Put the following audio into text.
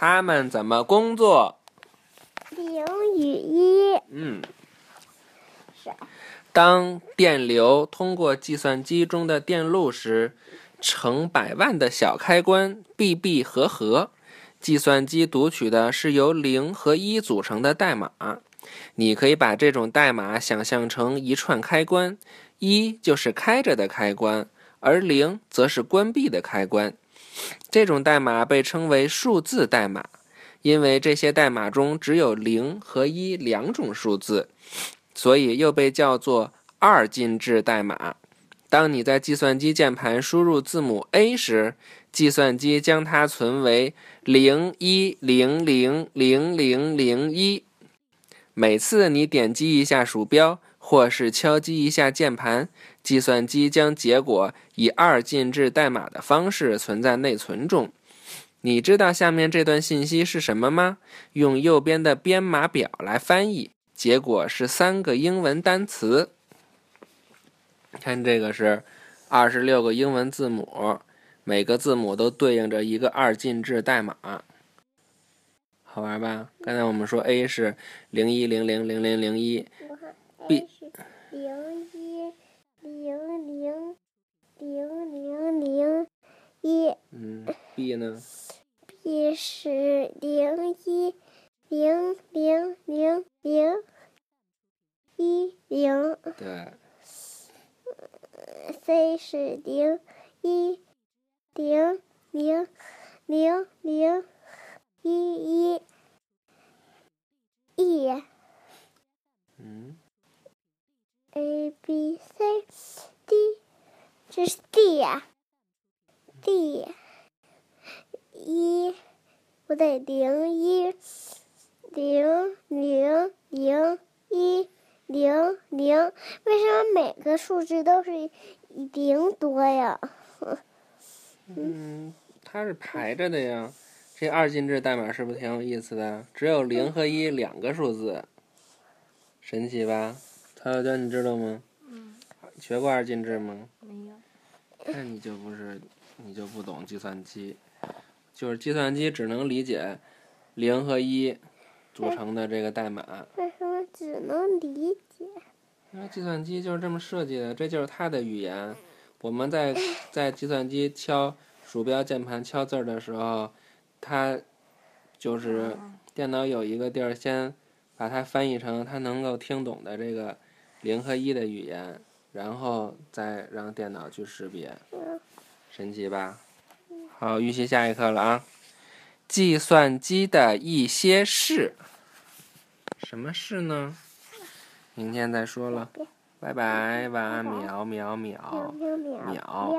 它们怎么工作？零与一。嗯。是。当电流通过计算机中的电路时，成百万的小开关闭闭合合，计算机读取的是由零和一组成的代码。你可以把这种代码想象成一串开关，一就是开着的开关，而零则是关闭的开关。这种代码被称为数字代码，因为这些代码中只有零和一两种数字。所以又被叫做二进制代码。当你在计算机键盘输入字母 A 时，计算机将它存为零一零零零零零一。每次你点击一下鼠标，或是敲击一下键盘，计算机将结果以二进制代码的方式存在内存中。你知道下面这段信息是什么吗？用右边的编码表来翻译。结果是三个英文单词。看这个是二十六个英文字母，每个字母都对应着一个二进制代码，好玩吧？刚才我们说 A 是零一零零零零零一，B 是零一零零零零零一。嗯，B 呢？B 是零一。零零零零一零，对。C 是零一零零零零一一 E。嗯。A B C D，这是 D 呀，D 一不对，零一。零零零一零零，为什么每个数字都是零多呀？嗯，它是排着的呀。这二进制代码是不是挺有意思的？只有零和一两个数字，神奇吧？曹小娟，你知道吗？嗯。学过二进制吗？那你就不是，你就不懂计算机。就是计算机只能理解零和一。组成的这个代码，为什么只能理解？因为计算机就是这么设计的，这就是它的语言。我们在在计算机敲鼠标键盘敲字儿的时候，它就是电脑有一个地儿先把它翻译成它能够听懂的这个零和一的语言，然后再让电脑去识别。神奇吧？好，预习下一课了啊！计算机的一些事。什么事呢？明天再说了，拜拜，晚安，喵喵喵，喵。